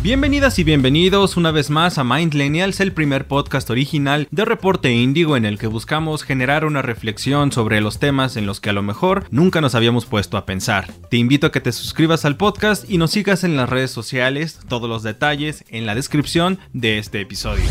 Bienvenidas y bienvenidos una vez más a Mindlenials, el primer podcast original de Reporte Índigo en el que buscamos generar una reflexión sobre los temas en los que a lo mejor nunca nos habíamos puesto a pensar. Te invito a que te suscribas al podcast y nos sigas en las redes sociales, todos los detalles en la descripción de este episodio.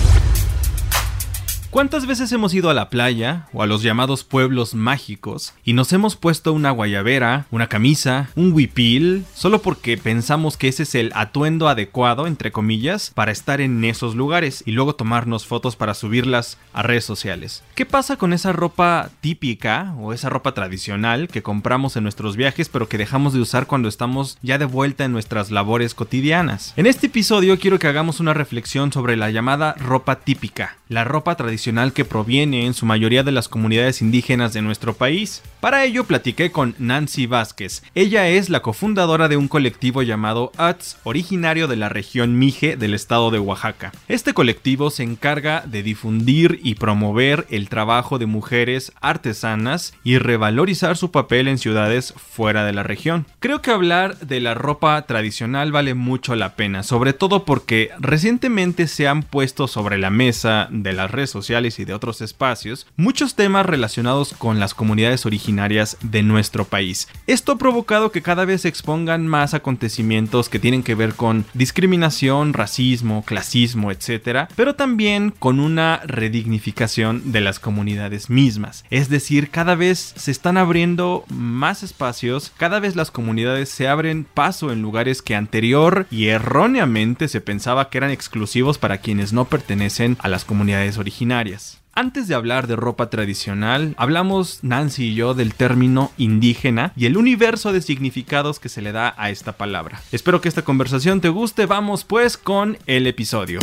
¿Cuántas veces hemos ido a la playa o a los llamados pueblos mágicos y nos hemos puesto una guayabera, una camisa, un huipil, solo porque pensamos que ese es el atuendo adecuado, entre comillas, para estar en esos lugares y luego tomarnos fotos para subirlas a redes sociales? ¿Qué pasa con esa ropa típica o esa ropa tradicional que compramos en nuestros viajes pero que dejamos de usar cuando estamos ya de vuelta en nuestras labores cotidianas? En este episodio quiero que hagamos una reflexión sobre la llamada ropa típica, la ropa tradicional que proviene en su mayoría de las comunidades indígenas de nuestro país. Para ello platiqué con Nancy Vázquez. Ella es la cofundadora de un colectivo llamado ATS, originario de la región Mije del estado de Oaxaca. Este colectivo se encarga de difundir y promover el trabajo de mujeres artesanas y revalorizar su papel en ciudades fuera de la región. Creo que hablar de la ropa tradicional vale mucho la pena, sobre todo porque recientemente se han puesto sobre la mesa de las redes sociales y de otros espacios muchos temas relacionados con las comunidades originarias de nuestro país. Esto ha provocado que cada vez se expongan más acontecimientos que tienen que ver con discriminación, racismo, clasismo, etc., pero también con una redignificación de las comunidades mismas. Es decir, cada vez se están abriendo más espacios, cada vez las comunidades se abren paso en lugares que anterior y erróneamente se pensaba que eran exclusivos para quienes no pertenecen a las comunidades originarias. Antes de hablar de ropa tradicional, hablamos Nancy y yo del término indígena y el universo de significados que se le da a esta palabra. Espero que esta conversación te guste, vamos pues con el episodio.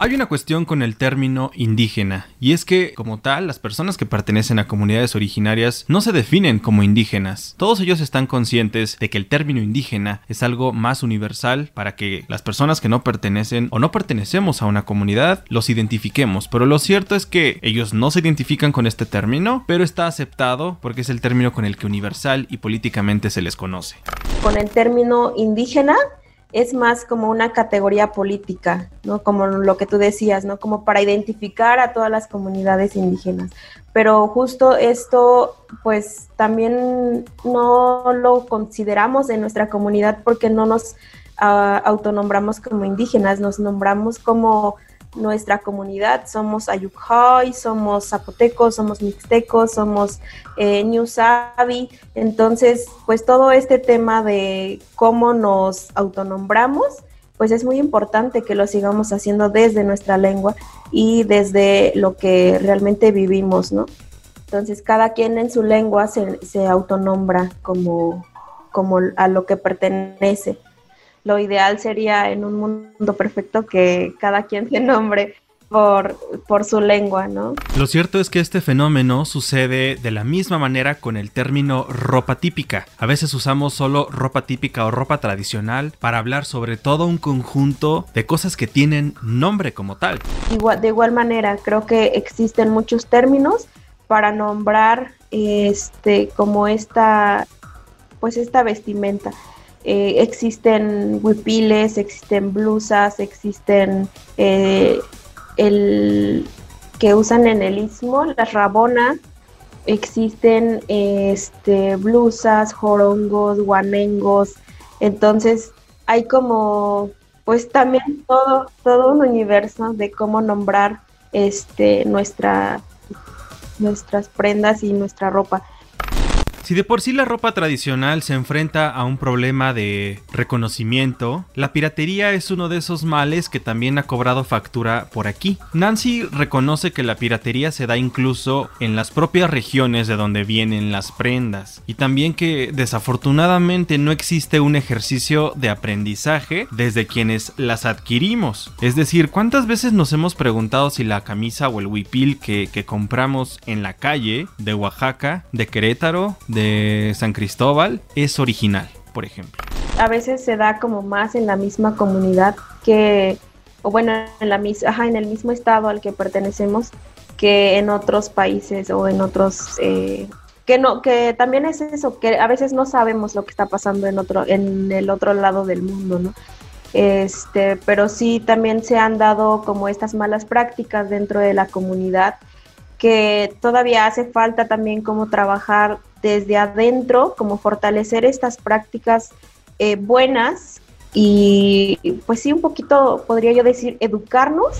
Hay una cuestión con el término indígena, y es que, como tal, las personas que pertenecen a comunidades originarias no se definen como indígenas. Todos ellos están conscientes de que el término indígena es algo más universal para que las personas que no pertenecen o no pertenecemos a una comunidad los identifiquemos, pero lo cierto es que ellos no se identifican con este término, pero está aceptado porque es el término con el que universal y políticamente se les conoce. Con el término indígena es más como una categoría política, ¿no? Como lo que tú decías, ¿no? Como para identificar a todas las comunidades indígenas. Pero justo esto, pues también no lo consideramos en nuestra comunidad porque no nos uh, autonombramos como indígenas, nos nombramos como nuestra comunidad. Somos Ayukhoy, somos zapotecos, somos mixtecos, somos eh, New Sabi. Entonces, pues todo este tema de cómo nos autonombramos, pues es muy importante que lo sigamos haciendo desde nuestra lengua y desde lo que realmente vivimos, ¿no? Entonces, cada quien en su lengua se, se autonombra como, como a lo que pertenece lo ideal sería en un mundo perfecto que cada quien se nombre por, por, su lengua, ¿no? Lo cierto es que este fenómeno sucede de la misma manera con el término ropa típica. A veces usamos solo ropa típica o ropa tradicional para hablar sobre todo un conjunto de cosas que tienen nombre como tal. Igual, de igual manera, creo que existen muchos términos para nombrar este como esta pues esta vestimenta. Eh, existen huipiles, existen blusas, existen eh, el que usan en el istmo, las rabonas, existen este, blusas, jorongos, guanengos, entonces hay como pues también todo, todo un universo de cómo nombrar este nuestra nuestras prendas y nuestra ropa. Si de por sí la ropa tradicional se enfrenta a un problema de reconocimiento, la piratería es uno de esos males que también ha cobrado factura por aquí. Nancy reconoce que la piratería se da incluso en las propias regiones de donde vienen las prendas y también que desafortunadamente no existe un ejercicio de aprendizaje desde quienes las adquirimos. Es decir, ¿cuántas veces nos hemos preguntado si la camisa o el huipil que, compramos en la calle de Oaxaca, de Querétaro, San Cristóbal es original, por ejemplo. A veces se da como más en la misma comunidad que, o bueno, en, la, ajá, en el mismo estado al que pertenecemos que en otros países o en otros... Eh, que no que también es eso que a veces no sabemos lo que está pasando en otro en el otro lado del mundo no este, pero sí también se han dado como estas malas prácticas dentro de la comunidad que todavía hace falta también como trabajar desde adentro, como fortalecer estas prácticas eh, buenas y pues sí un poquito podría yo decir educarnos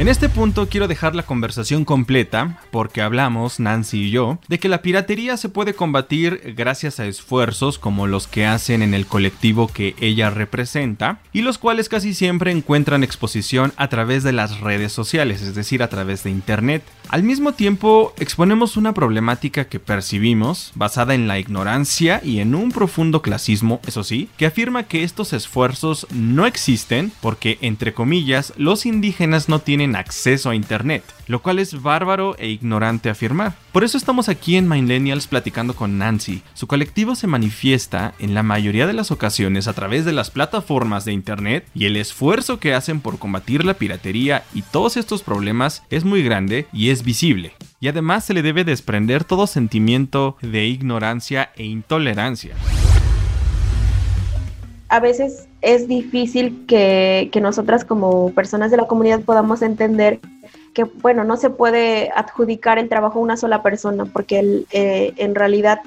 en este punto quiero dejar la conversación completa porque hablamos, Nancy y yo, de que la piratería se puede combatir gracias a esfuerzos como los que hacen en el colectivo que ella representa y los cuales casi siempre encuentran exposición a través de las redes sociales, es decir, a través de Internet. Al mismo tiempo, exponemos una problemática que percibimos basada en la ignorancia y en un profundo clasismo, eso sí, que afirma que estos esfuerzos no existen porque, entre comillas, los indígenas no tienen acceso a Internet, lo cual es bárbaro e ignorante afirmar. Por eso estamos aquí en Millennials platicando con Nancy. Su colectivo se manifiesta en la mayoría de las ocasiones a través de las plataformas de Internet y el esfuerzo que hacen por combatir la piratería y todos estos problemas es muy grande y es visible. Y además se le debe desprender todo sentimiento de ignorancia e intolerancia a veces es difícil que, nosotras como personas de la comunidad podamos entender que, bueno, no se puede adjudicar el trabajo a una sola persona, porque eh, en realidad,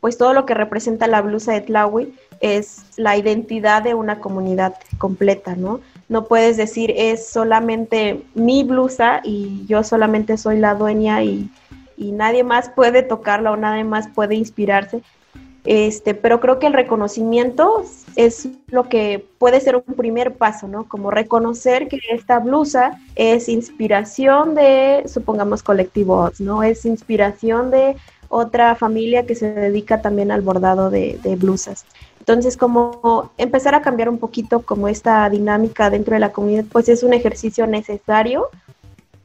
pues todo lo que representa la blusa de Tlawi es la identidad de una comunidad completa, ¿no? No puedes decir es solamente mi blusa y yo solamente soy la dueña y, y nadie más puede tocarla o nadie más puede inspirarse, este, pero creo que el reconocimiento es lo que puede ser un primer paso, ¿no? Como reconocer que esta blusa es inspiración de, supongamos, colectivos, ¿no? Es inspiración de otra familia que se dedica también al bordado de, de blusas. Entonces, como empezar a cambiar un poquito como esta dinámica dentro de la comunidad, pues es un ejercicio necesario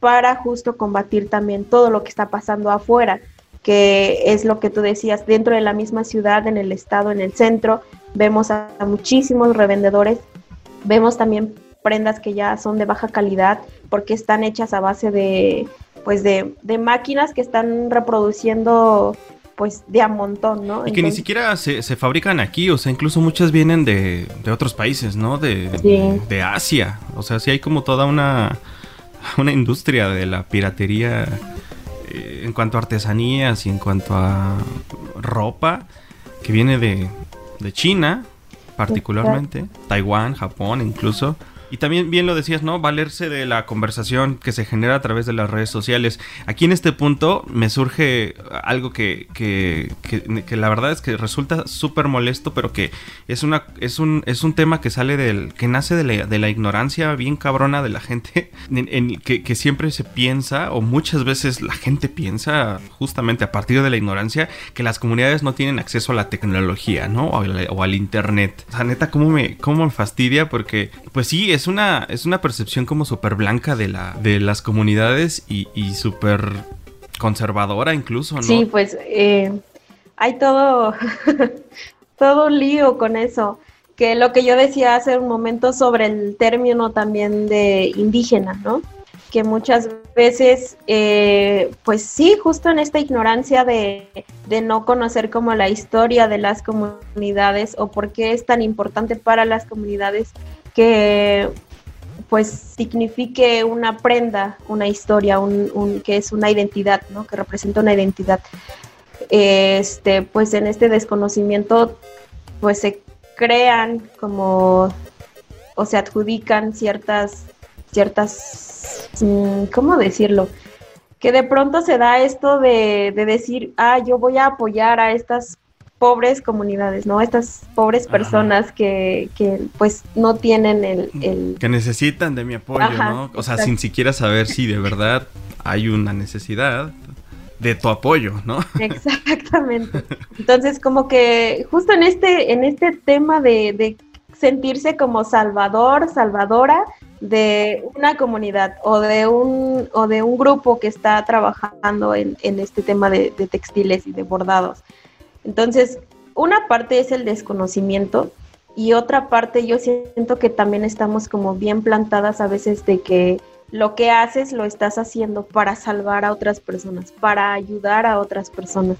para justo combatir también todo lo que está pasando afuera que es lo que tú decías, dentro de la misma ciudad, en el estado, en el centro, vemos a, muchísimos revendedores, vemos también prendas que ya son de baja calidad porque están hechas a base de pues de, máquinas que están reproduciendo pues de a montón, ¿no? Y que ni siquiera se, fabrican aquí, o sea, incluso muchas vienen de, otros países, ¿no? De, de, Asia, o sea, sí hay como toda una, una industria de la piratería eh, en cuanto a artesanías y en cuanto a ropa que viene de, de China particularmente, Taiwán, Japón incluso, y también bien lo decías, ¿no? Valerse de la conversación que se genera a través de las redes sociales. Aquí en este punto me surge algo que, que, que, la verdad es que resulta súper molesto, pero que es, una, es, un, es un tema que sale del, que nace de la, de la ignorancia bien cabrona de la gente, en, que, que, siempre se piensa, o muchas veces la gente piensa, justamente a partir de la ignorancia, que las comunidades no tienen acceso a la tecnología, ¿no? O, o al internet. O sea, neta, ¿cómo me, cómo me fastidia? Porque, pues sí, es es una, es una percepción como súper blanca de, la, de las comunidades y, y súper conservadora incluso, ¿no? Sí, pues eh, hay todo, todo un lío con eso. Que lo que yo decía hace un momento sobre el término también de indígena, ¿no? Que muchas veces, eh, pues sí, justo en esta ignorancia de, de no conocer como la historia de las comunidades o por qué es tan importante para las comunidades que pues signifique una prenda, una historia, un, que es una identidad, ¿no? Que representa una identidad. Este, pues en este desconocimiento, pues se crean como, o se adjudican ciertas, ciertas, mm, ¿cómo decirlo? Que de pronto se da esto de, de decir, ah, yo voy a apoyar a estas pobres comunidades, ¿no? Estas pobres personas que, que, pues no tienen el, Que necesitan de mi apoyo, ¿no? O sea, sin siquiera saber si de verdad hay una necesidad de tu apoyo, ¿no? Exactamente. Entonces, como que justo en este, en este tema de, de sentirse como salvador, salvadora de una comunidad o de un, o de un grupo que está trabajando en, en este tema de, de textiles y de bordados. Entonces, una parte es el desconocimiento y otra parte yo siento que también estamos como bien plantadas a veces de que lo que haces lo estás haciendo para salvar a otras personas, para ayudar a otras personas.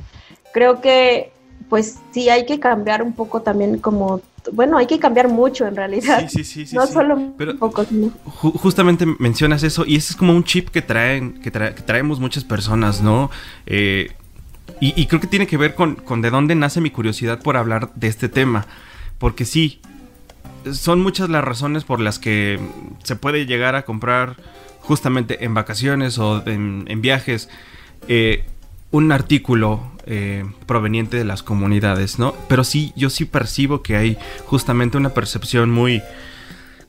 Creo que pues sí hay que cambiar un poco también como bueno, hay que cambiar mucho en realidad. Sí, sí, sí. no solo Pero poco, justamente mencionas eso y ese es como un chip que traen, que, traemos muchas personas, ¿no? Eh, y, creo que tiene que ver con, con de dónde nace mi curiosidad por hablar de este tema. Porque sí, son muchas las razones por las que se puede llegar a comprar justamente en vacaciones o en, viajes eh, un artículo eh, proveniente de las comunidades, ¿no? Pero sí, yo sí percibo que hay justamente una percepción muy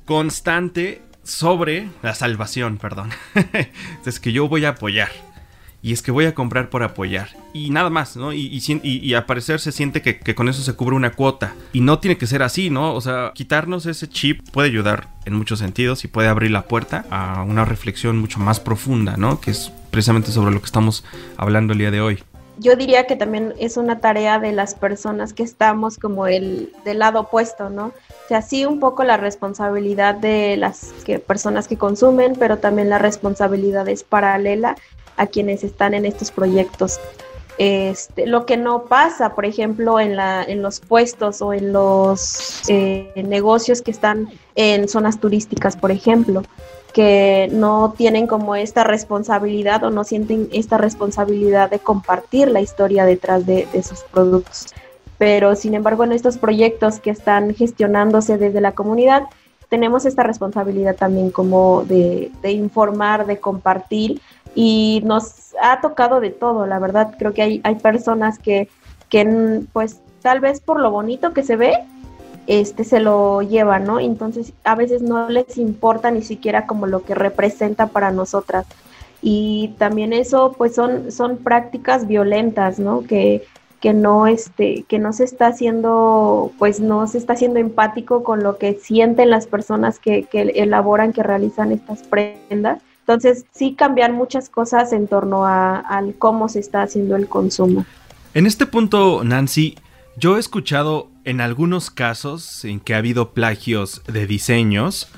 constante sobre la salvación, perdón. es que yo voy a apoyar. Y es que voy a comprar por apoyar. Y nada más, ¿no? Y, y, parecer se siente que, que, con eso se cubre una cuota. Y no tiene que ser así, ¿no? O sea, quitarnos ese chip puede ayudar en muchos sentidos y puede abrir la puerta a una reflexión mucho más profunda, ¿no? Que es precisamente sobre lo que estamos hablando el día de hoy yo diría que también es una tarea de las personas que estamos como el del lado opuesto, ¿no? O sea, sí un poco la responsabilidad de las personas que consumen, pero también la responsabilidad es paralela a quienes están en estos proyectos. Este, lo que no pasa, por ejemplo, en, la, en los puestos o en los eh, negocios que están en zonas turísticas, por ejemplo que no tienen como esta responsabilidad o no sienten esta responsabilidad de compartir la historia detrás de, sus productos. Pero sin embargo en estos proyectos que están gestionándose desde la comunidad, tenemos esta responsabilidad también como de, informar, de compartir y nos ha tocado de todo, la verdad creo que hay, hay personas que, que pues tal vez por lo bonito que se ve, este se lo lleva, ¿no? Entonces a veces no les importa ni siquiera como lo que representa para nosotras. Y también eso pues son, son prácticas violentas, ¿no? Que, que no este, que no se está haciendo, pues no se está haciendo empático con lo que sienten las personas que, que elaboran, que realizan estas prendas. Entonces sí cambian muchas cosas en torno a, cómo se está haciendo el consumo. En este punto, Nancy, yo he escuchado en algunos casos en que ha habido plagios de diseños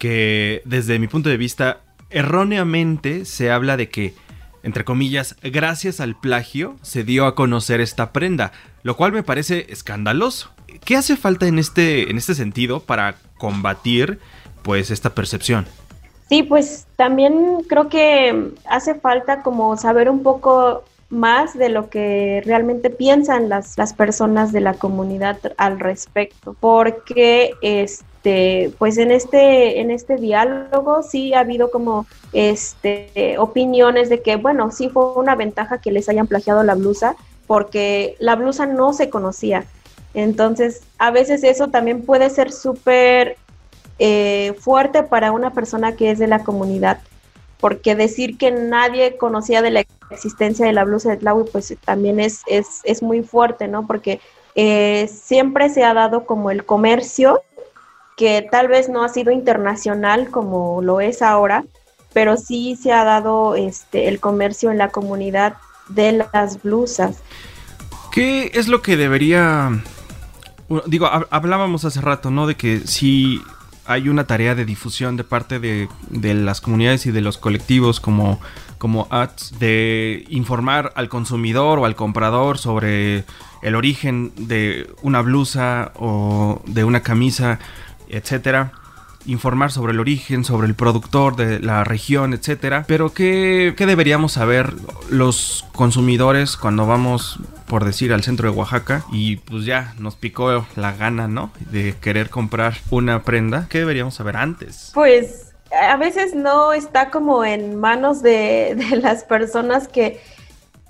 que desde mi punto de vista erróneamente se habla de que entre comillas, gracias al plagio se dio a conocer esta prenda, lo cual me parece escandaloso. ¿Qué hace falta en este, en este sentido para combatir pues esta percepción? Sí, pues también creo que hace falta como saber un poco más de lo que realmente piensan las, las personas de la comunidad al respecto, porque este, pues en este, en este diálogo sí ha habido como este, opiniones de que, bueno, sí fue una ventaja que les hayan plagiado la blusa, porque la blusa no se conocía. Entonces, a veces eso también puede ser súper eh, fuerte para una persona que es de la comunidad, porque decir que nadie conocía de la existencia de la blusa de Tlawi, pues también es, es, es muy fuerte, ¿no? Porque eh, siempre se ha dado como el comercio, que tal vez no ha sido internacional como lo es ahora, pero sí se ha dado este, el comercio en la comunidad de las blusas. ¿Qué es lo que debería... Digo, hablábamos hace rato, ¿no? De que si hay una tarea de difusión de parte de, las comunidades y de los colectivos como como ads de informar al consumidor o al comprador sobre el origen de una blusa o de una camisa, etcétera. Informar sobre el origen, sobre el productor de la región, etcétera. Pero ¿qué, ¿qué, deberíamos saber los consumidores cuando vamos, por decir, al centro de Oaxaca y pues ya nos picó la gana, ¿no? De querer comprar una prenda. ¿Qué deberíamos saber antes? Pues a veces no está como en manos de, las personas que,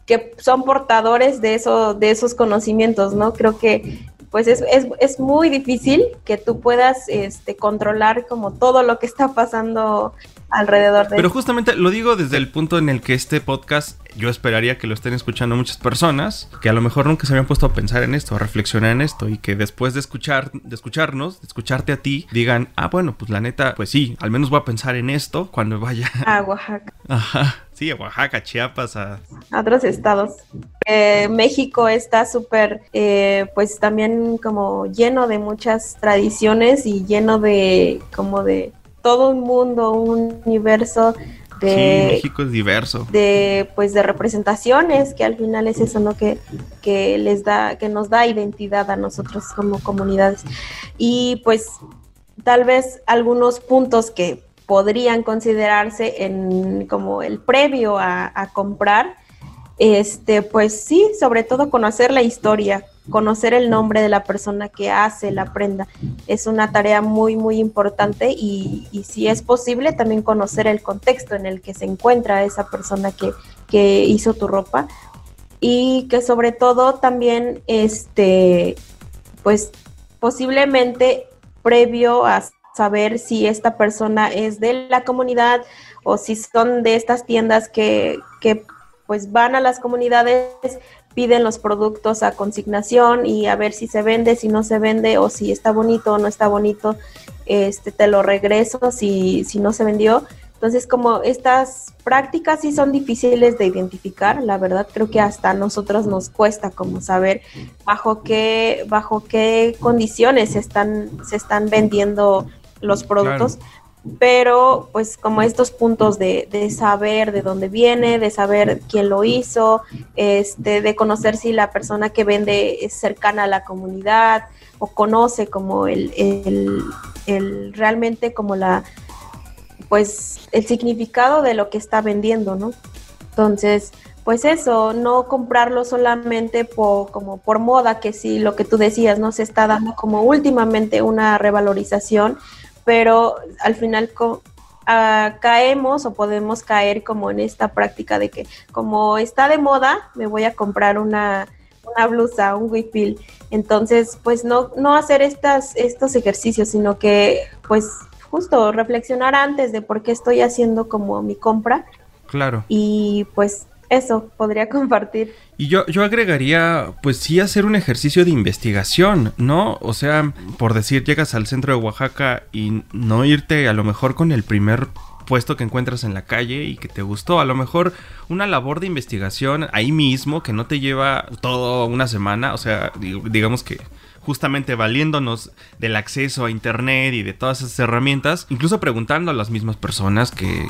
que, son portadores de, eso, de esos conocimientos, ¿no? Creo que pues es, es, es, muy difícil que tú puedas este, controlar como todo lo que está pasando alrededor de Pero justamente lo digo desde el punto en el que este podcast yo esperaría que lo estén escuchando muchas personas que a lo mejor nunca se habían puesto a pensar en esto, a reflexionar en esto y que después de escuchar de escucharnos, de escucharte a ti, digan, "Ah, bueno, pues la neta, pues sí, al menos voy a pensar en esto cuando vaya a Oaxaca." Ajá. Sí, a Oaxaca, Chiapas, a... otros estados. Eh, México está súper, eh, pues también como lleno de muchas tradiciones y lleno de como de todo un mundo, un universo de México es diverso. De pues de representaciones, que al final es eso, ¿no? Que, que les da, que nos da identidad a nosotros como comunidades. Y pues tal vez algunos puntos que podrían considerarse en como el previo a, comprar, este, pues sí, sobre todo conocer la historia, conocer el nombre de la persona que hace la prenda. Es una tarea muy, muy importante y, si es posible también conocer el contexto en el que se encuentra esa persona que, que hizo tu ropa y que sobre todo también, este, pues posiblemente previo a saber si esta persona es de la comunidad o si son de estas tiendas que, que pues van a las comunidades piden los productos a consignación y a ver si se vende, si no se vende o si está bonito o no está bonito, este te lo regreso si, si no se vendió. Entonces, como estas prácticas sí son difíciles de identificar, la verdad creo que hasta a nosotros nos cuesta como saber bajo qué, bajo qué condiciones se están, se están vendiendo los productos pero pues como estos puntos de, de, saber de dónde viene, de saber quién lo hizo, este, de conocer si la persona que vende es cercana a la comunidad o conoce como el, el, el realmente como la pues el significado de lo que está vendiendo, ¿no? Entonces, pues eso, no comprarlo solamente por, como por moda, que sí, lo que tú decías, ¿no? Se está dando como últimamente una revalorización pero al final ah, caemos o podemos caer como en esta práctica de que como está de moda, me voy a comprar una, una blusa, un huipil. Entonces, pues no, no hacer estas, estos ejercicios, sino que pues justo reflexionar antes de por qué estoy haciendo como mi compra. Claro. Y pues eso podría compartir. Y yo, yo agregaría, pues sí, hacer un ejercicio de investigación, ¿no? O sea, por decir, llegas al centro de Oaxaca y no irte a lo mejor con el primer puesto que encuentras en la calle y que te gustó. A lo mejor una labor de investigación ahí mismo que no te lleva todo una semana. O sea, digamos que justamente valiéndonos del acceso a internet y de todas esas herramientas, incluso preguntando a las mismas personas que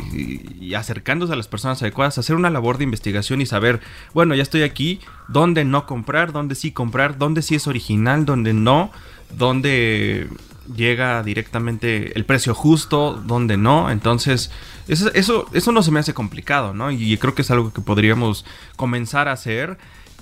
y acercándose a las personas adecuadas, hacer una labor de investigación y saber, bueno, ya estoy aquí, dónde no comprar, dónde sí comprar, dónde sí es original, dónde no, dónde llega directamente el precio justo, dónde no. Entonces, eso, eso, eso no se me hace complicado, ¿no? Y creo que es algo que podríamos comenzar a hacer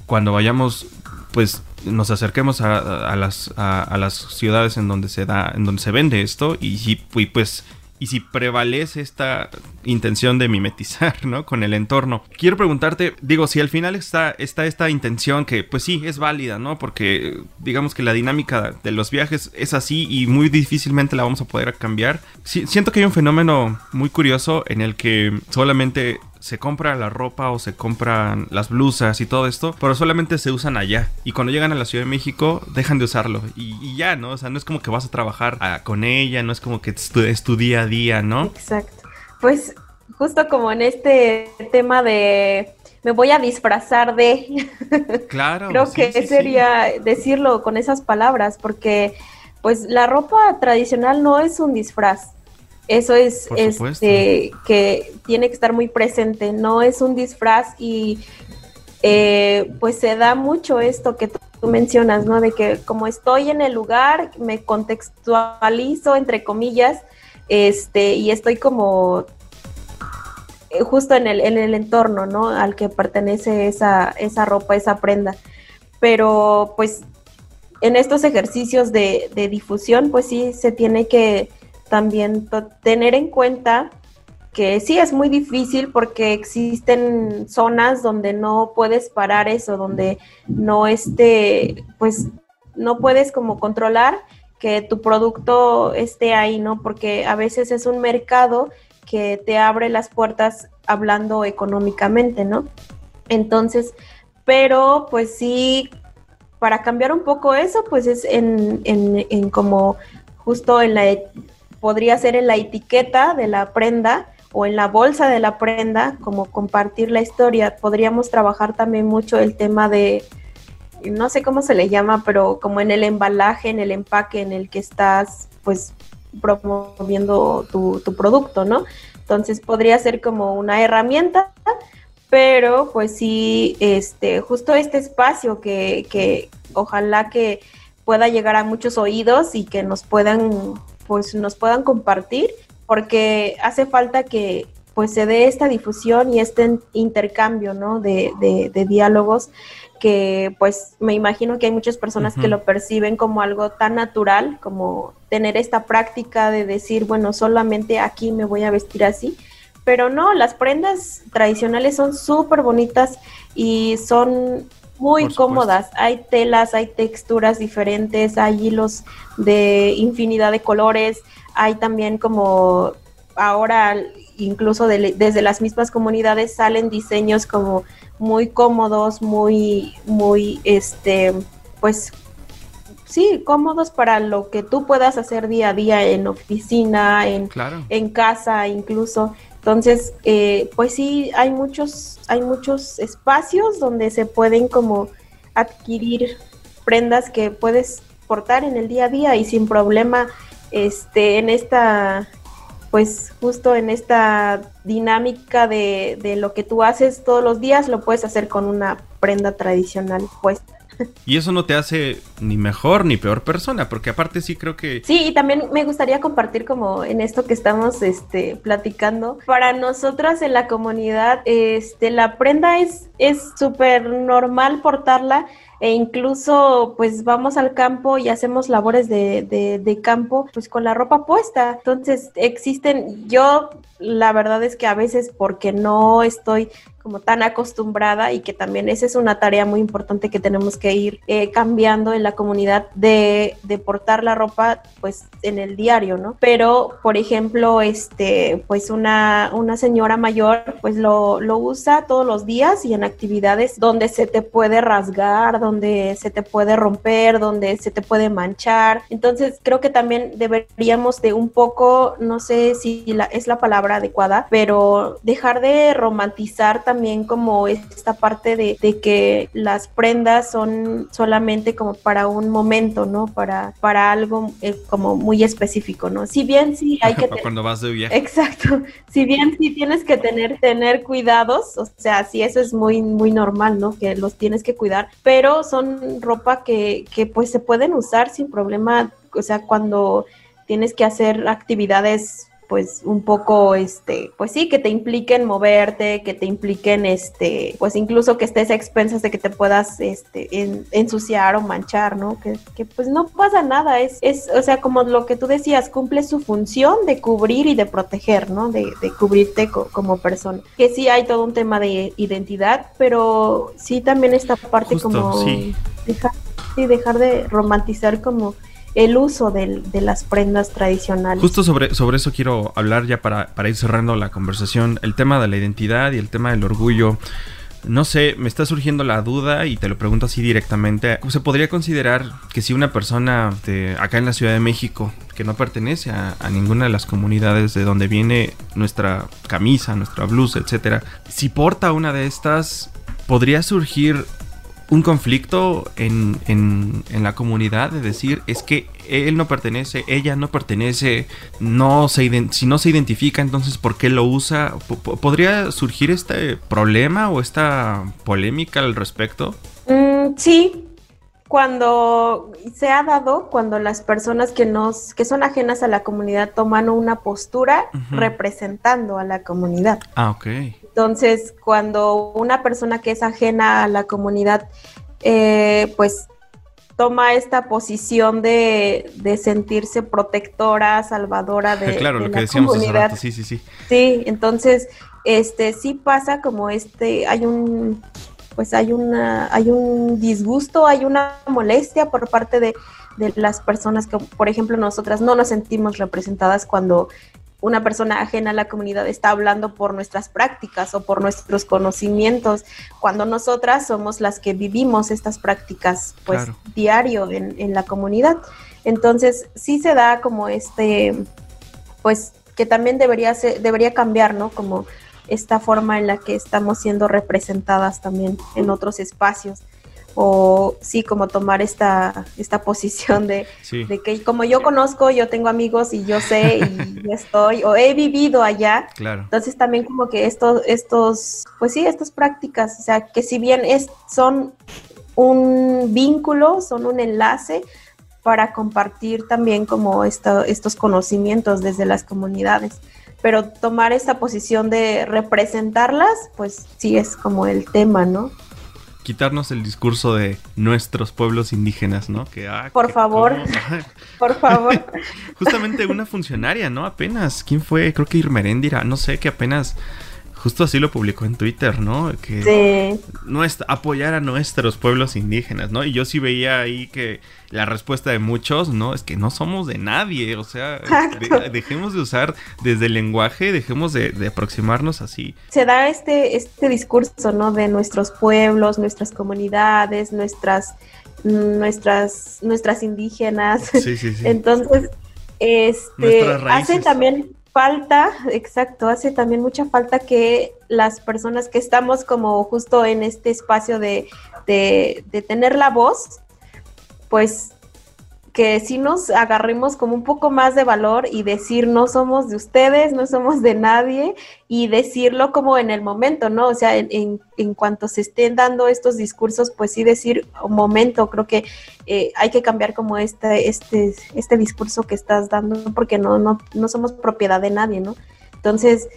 cuando vayamos pues nos acerquemos a, las, a, las ciudades en donde se da, en donde se vende esto y, y pues y si prevalece esta intención de mimetizar, ¿no? Con el entorno. Quiero preguntarte, digo, si al final está, está esta intención que, pues sí, es válida, ¿no? Porque digamos que la dinámica de los viajes es así y muy difícilmente la vamos a poder cambiar. siento que hay un fenómeno muy curioso en el que solamente se compra la ropa o se compran las blusas y todo esto, pero solamente se usan allá. Y cuando llegan a la Ciudad de México, dejan de usarlo. Y, ya, ¿no? O sea, no es como que vas a trabajar ah, con ella, no es como que es tu, día a día, ¿no? Exacto. Pues justo como en este tema de me voy a disfrazar de. Claro. Creo que sería decirlo con esas palabras, porque pues la ropa tradicional no es un disfraz. Eso es este, que tiene que estar muy presente, no es un disfraz y eh, pues se da mucho esto que tú, mencionas, ¿no? De que como estoy en el lugar, me contextualizo, entre comillas, este, y estoy como eh, justo en el, en el entorno, ¿no? Al que pertenece esa, esa ropa, esa prenda. Pero pues en estos ejercicios de, de difusión, pues sí se tiene que también tener en cuenta que sí es muy difícil porque existen zonas donde no puedes parar eso, donde no esté, pues no puedes como controlar que tu producto esté ahí, ¿no? Porque a veces es un mercado que te abre las puertas hablando económicamente, ¿no? Entonces, pero pues sí, para cambiar un poco eso, pues es en, en, en como justo en la podría ser en la etiqueta de la prenda o en la bolsa de la prenda, como compartir la historia. Podríamos trabajar también mucho el tema de, no sé cómo se le llama, pero como en el embalaje, en el empaque en el que estás, pues promoviendo tu, tu producto, ¿no? Entonces podría ser como una herramienta, pero pues sí, este, justo este espacio que, que ojalá que pueda llegar a muchos oídos y que nos puedan, pues nos puedan compartir, porque hace falta que pues se dé esta difusión y este intercambio, ¿no? De, de, diálogos que pues me imagino que hay muchas personas que lo perciben como algo tan natural como tener esta práctica de decir, bueno, solamente aquí me voy a vestir así, pero no, las prendas tradicionales son súper bonitas y son muy cómodas. Hay telas, hay texturas diferentes, hay hilos de infinidad de colores, hay también como ahora incluso desde las mismas comunidades salen diseños como muy cómodos, muy, muy, este, pues sí, cómodos para lo que tú puedas hacer día a día en oficina, en, en casa incluso. Entonces, eh, pues sí, hay muchos, hay muchos espacios donde se pueden como adquirir prendas que puedes portar en el día a día y sin problema, este, en esta, pues justo en esta dinámica de, de lo que tú haces todos los días, lo puedes hacer con una prenda tradicional puesta. Y eso no te hace ni mejor ni peor persona, porque aparte sí creo que... Sí, y también me gustaría compartir como en esto que estamos este, platicando. Para nosotras en la comunidad, este, la prenda es súper normal portarla e incluso pues vamos al campo y hacemos labores de, de, campo pues con la ropa puesta. Entonces existen, yo la verdad es que a veces porque no estoy como tan acostumbrada y que también esa es una tarea muy importante que tenemos que ir eh, cambiando en la comunidad de, de, portar la ropa pues en el diario, ¿no? Pero, por ejemplo, este, pues una, una señora mayor pues lo, lo usa todos los días y en actividades donde se te puede rasgar, donde se te puede romper, donde se te puede manchar. Entonces, creo que también deberíamos de un poco, no sé si la, es la palabra adecuada, pero dejar de romantizar también como esta parte de, que las prendas son solamente como para un momento, ¿no? Para, para algo eh, como muy específico, ¿no? Si bien sí hay que... Cuando vas de viaje. Exacto. Si bien sí tienes que tener, tener cuidados, o sea, sí eso es muy, muy normal, ¿no? Que los tienes que cuidar, pero son ropa que, que pues se pueden usar sin problema, o sea, cuando tienes que hacer actividades pues un poco este pues sí que te impliquen moverte que te impliquen este pues incluso que estés a expensas de que te puedas este ensuciar o manchar no que, que, pues no pasa nada es es o sea como lo que tú decías cumple su función de cubrir y de proteger no de, de cubrirte como persona. Que sí hay todo un tema de identidad pero sí también esta parte como dejar sí dejar de romantizar como el uso de, las prendas tradicionales. Justo sobre, eso quiero hablar ya para, para ir cerrando la conversación, el tema de la identidad y el tema del orgullo. No sé, me está surgiendo la duda y te lo pregunto así directamente. ¿Se podría considerar que si una persona de acá en la Ciudad de México que no pertenece a, a, ninguna de las comunidades de donde viene nuestra camisa, nuestra blusa, etcétera, si porta una de estas, podría surgir un conflicto en, en, en, la comunidad de decir es que él no pertenece, ella no pertenece, no se si no se identifica, entonces ¿por qué lo usa? ¿Podría surgir este problema o esta polémica al respecto? Mm, sí, cuando se ha dado, cuando las personas que nos, que son ajenas a la comunidad toman una postura representando a la comunidad. Ah, ok. Entonces, cuando una persona que es ajena a la comunidad, eh, pues toma esta posición de, sentirse protectora, salvadora de, claro, lo que decíamos comunidad. sí, sí, sí. Sí, entonces, este, sí pasa como este, hay un, pues hay una, hay un disgusto, hay una molestia por parte de, de las personas que, por ejemplo, nosotras no nos sentimos representadas cuando una persona ajena a la comunidad está hablando por nuestras prácticas o por nuestros conocimientos, cuando nosotras somos las que vivimos estas prácticas pues diario en, en, la comunidad. Entonces sí se da como este, pues que también debería, ser, debería cambiar, ¿no? Como esta forma en la que estamos siendo representadas también en otros espacios o sí, como tomar esta, esta posición de, de que como yo conozco, yo tengo amigos y yo sé y estoy, o he vivido allá. Claro. Entonces también como que estos, estos, pues sí, estas prácticas, o sea, que si bien es, son un vínculo, son un enlace para compartir también como estos conocimientos desde las comunidades pero tomar esta posición de representarlas, pues sí es como el tema, ¿no? Quitarnos el discurso de nuestros pueblos indígenas, ¿no? Que, ah, por favor, por favor. Justamente una funcionaria, ¿no? Apenas, ¿quién fue? Creo que Irmeréndira, no sé, que apenas justo así lo publicó en Twitter, ¿no? Que sí. apoyar a nuestros pueblos indígenas, ¿no? Y yo sí veía ahí que la respuesta de muchos, ¿no? Es que no somos de nadie, o sea, dejemos de usar desde el lenguaje, dejemos de, aproximarnos así. Se da este, este discurso, ¿no? De nuestros pueblos, nuestras comunidades, nuestras, nuestras, nuestras indígenas. Sí, sí, sí. Entonces, este, hace también falta, exacto, hace también mucha falta que las personas que estamos como justo en este espacio de, de, de tener la voz, pues que sí nos agarremos como un poco más de valor y decir no somos de ustedes, no somos de nadie y decirlo como en el momento, ¿no? O sea, en, en, cuanto se estén dando estos discursos, pues sí decir un momento, creo que eh, hay que cambiar como este, este, este discurso que estás dando porque no, no, no somos propiedad de nadie, ¿no? Entonces,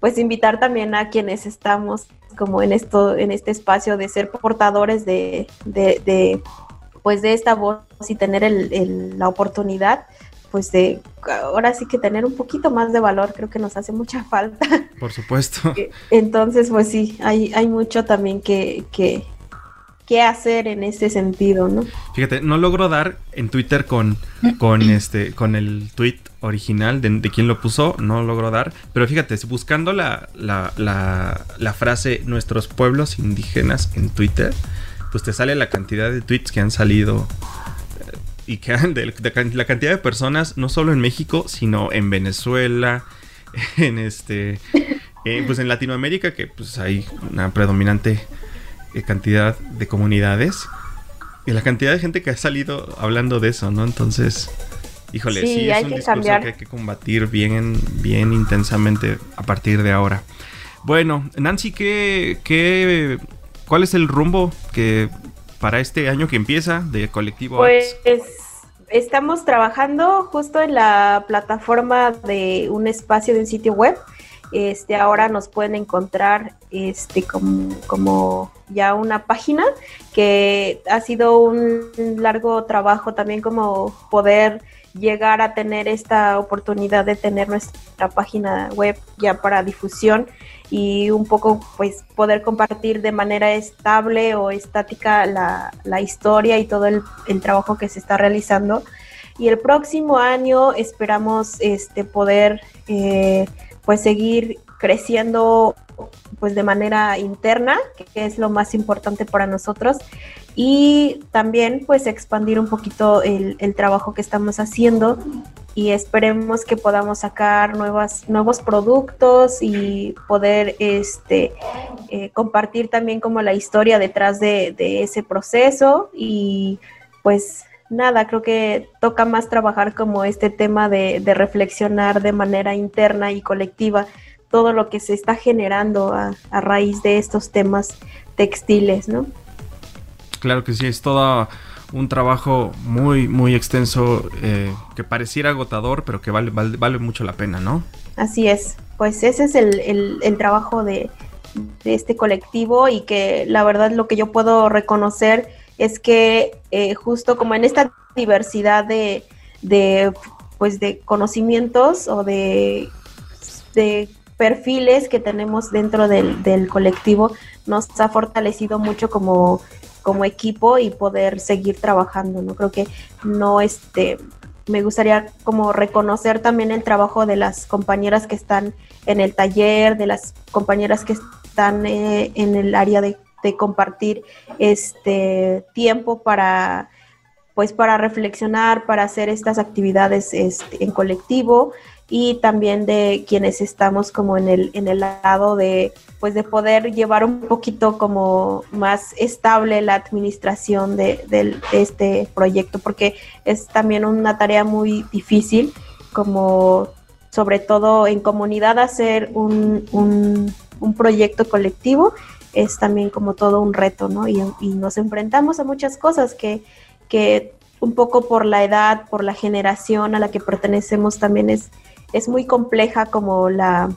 pues invitar también a quienes estamos como en esto, en este espacio de ser portadores de pues de esta voz y tener el, la oportunidad, pues de ahora sí que tener un poquito más de valor, creo que nos hace mucha falta. Por supuesto. Entonces, pues sí, hay, hay mucho también que, que, hacer en ese sentido, ¿no? Fíjate, no logro dar en Twitter con, con este, con el tweet original de, de quien lo puso, no logro dar, pero fíjate, buscando la, la, la, la frase nuestros pueblos indígenas en Twitter, pues te sale la cantidad de tweets que han salido eh, y que han, de, la cantidad de personas, no solo en México, sino en Venezuela, en este, eh, pues en Latinoamérica, que pues hay una predominante eh, cantidad de comunidades. Y la cantidad de gente que ha salido hablando de eso, ¿no? Entonces, híjole, sí, es un discurso que hay que combatir bien, bien intensamente a partir de ahora. Bueno, Nancy, ¿qué, qué ¿Cuál es el rumbo que para este año que empieza de Colectivo Pues estamos trabajando justo en la plataforma de un espacio de un sitio web. Este, ahora nos pueden encontrar este, como, como, ya una página que ha sido un largo trabajo también como poder llegar a tener esta oportunidad de tener nuestra página web ya para difusión y un poco pues poder compartir de manera estable o estática la, la historia y todo el, trabajo que se está realizando. Y el próximo año esperamos este, poder eh, pues seguir creciendo pues de manera interna, que es lo más importante para nosotros, y también pues expandir un poquito el, trabajo que estamos haciendo y esperemos que podamos sacar nuevas, nuevos productos y poder este, eh, compartir también como la historia detrás de, ese proceso y pues nada, creo que toca más trabajar como este tema de, reflexionar de manera interna y colectiva todo lo que se está generando a, a raíz de estos temas textiles, ¿no? Claro que sí, es todo un trabajo muy, muy extenso eh, que pareciera agotador, pero que vale, vale, mucho la pena, ¿no? Así es, pues ese es el, trabajo de, este colectivo y que la verdad lo que yo puedo reconocer es que eh, justo como en esta diversidad de, pues de conocimientos o de, de perfiles que tenemos dentro del, del colectivo nos ha fortalecido mucho como como equipo y poder seguir trabajando, ¿no? Creo que no, este, me gustaría como reconocer también el trabajo de las compañeras que están en el taller, de las compañeras que están eh, en el área de, compartir este tiempo para pues para reflexionar, para hacer estas actividades este, en colectivo y también de quienes estamos como en el, en el lado de pues de poder llevar un poquito como más estable la administración de, este proyecto, porque es también una tarea muy difícil, como sobre todo en comunidad hacer un, un, proyecto colectivo es también como todo un reto, ¿no? Y, nos enfrentamos a muchas cosas que, que un poco por la edad, por la generación a la que pertenecemos también es, es muy compleja como la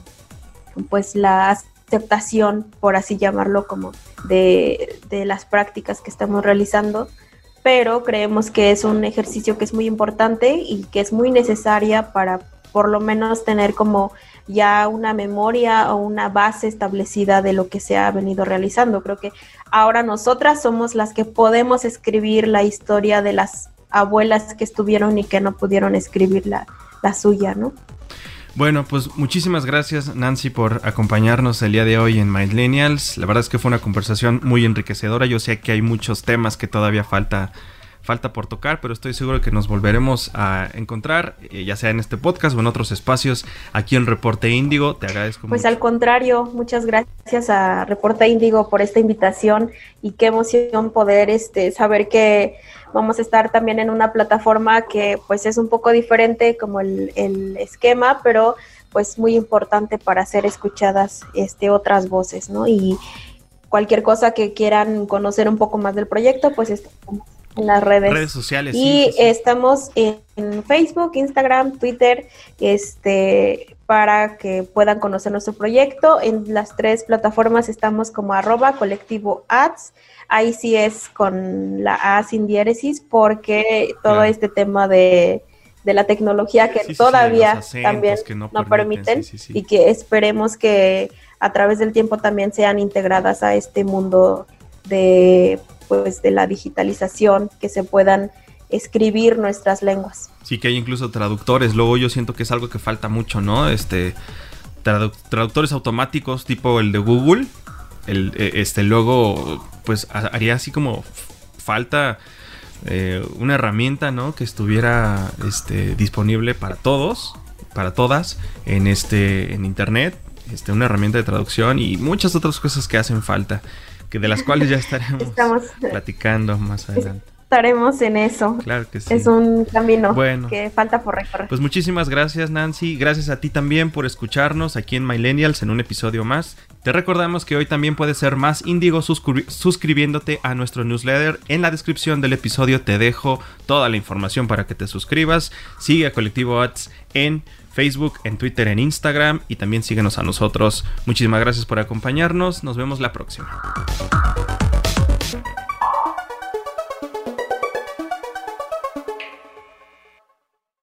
pues la aceptación, por así llamarlo, como de, las prácticas que estamos realizando, pero creemos que es un ejercicio que es muy importante y que es muy necesaria para por lo menos tener como ya una memoria o una base establecida de lo que se ha venido realizando. Creo que ahora nosotras somos las que podemos escribir la historia de las abuelas que estuvieron y que no pudieron escribir la, suya, ¿no? Bueno, pues muchísimas gracias Nancy por acompañarnos el día de hoy en Millennials. La verdad es que fue una conversación muy enriquecedora. Yo sé que hay muchos temas que todavía falta falta por tocar, pero estoy seguro que nos volveremos a encontrar, eh, ya sea en este podcast o en otros espacios aquí en Reporte Índigo. Te agradezco pues al contrario, muchas gracias a Reporte Índigo por esta invitación y qué emoción poder este, saber que vamos a estar también en una plataforma que pues es un poco diferente como el, el esquema, pero pues muy importante para ser escuchadas este, otras voces, ¿no? Y cualquier cosa que quieran conocer un poco más del proyecto, pues estamos en las redes. sociales. Y estamos en Facebook, Instagram, Twitter, este, para que puedan conocer nuestro proyecto. En las tres plataformas estamos como arroba colectivo ads. Ahí sí es con la A sin diéresis porque todo este tema de, la tecnología que todavía también no, permiten y que esperemos que a través del tiempo también sean integradas a este mundo de pues de la digitalización, que se puedan escribir nuestras lenguas. Sí, que hay incluso traductores. Luego yo siento que es algo que falta mucho, ¿no? Este traductores automáticos tipo el de Google. El, e, este luego pues haría así como falta eh, una herramienta, ¿no? Que estuviera este, disponible para todos, para todas en este en internet, este, una herramienta de traducción y muchas otras cosas que hacen falta que de las cuales ya estaremos Estamos, platicando más adelante. Estaremos en eso. Claro que sí. Es un camino que falta por recorrer. Pues muchísimas gracias, Nancy. Gracias a ti también por escucharnos aquí en Millennials en un episodio más. Te recordamos que hoy también puedes ser más índigo suscribiéndote a nuestro newsletter. En la descripción del episodio te dejo toda la información para que te suscribas. Sigue a Colectivo Ads en Facebook, en Twitter, en Instagram y también síguenos a nosotros. Muchísimas gracias por acompañarnos. Nos vemos la próxima.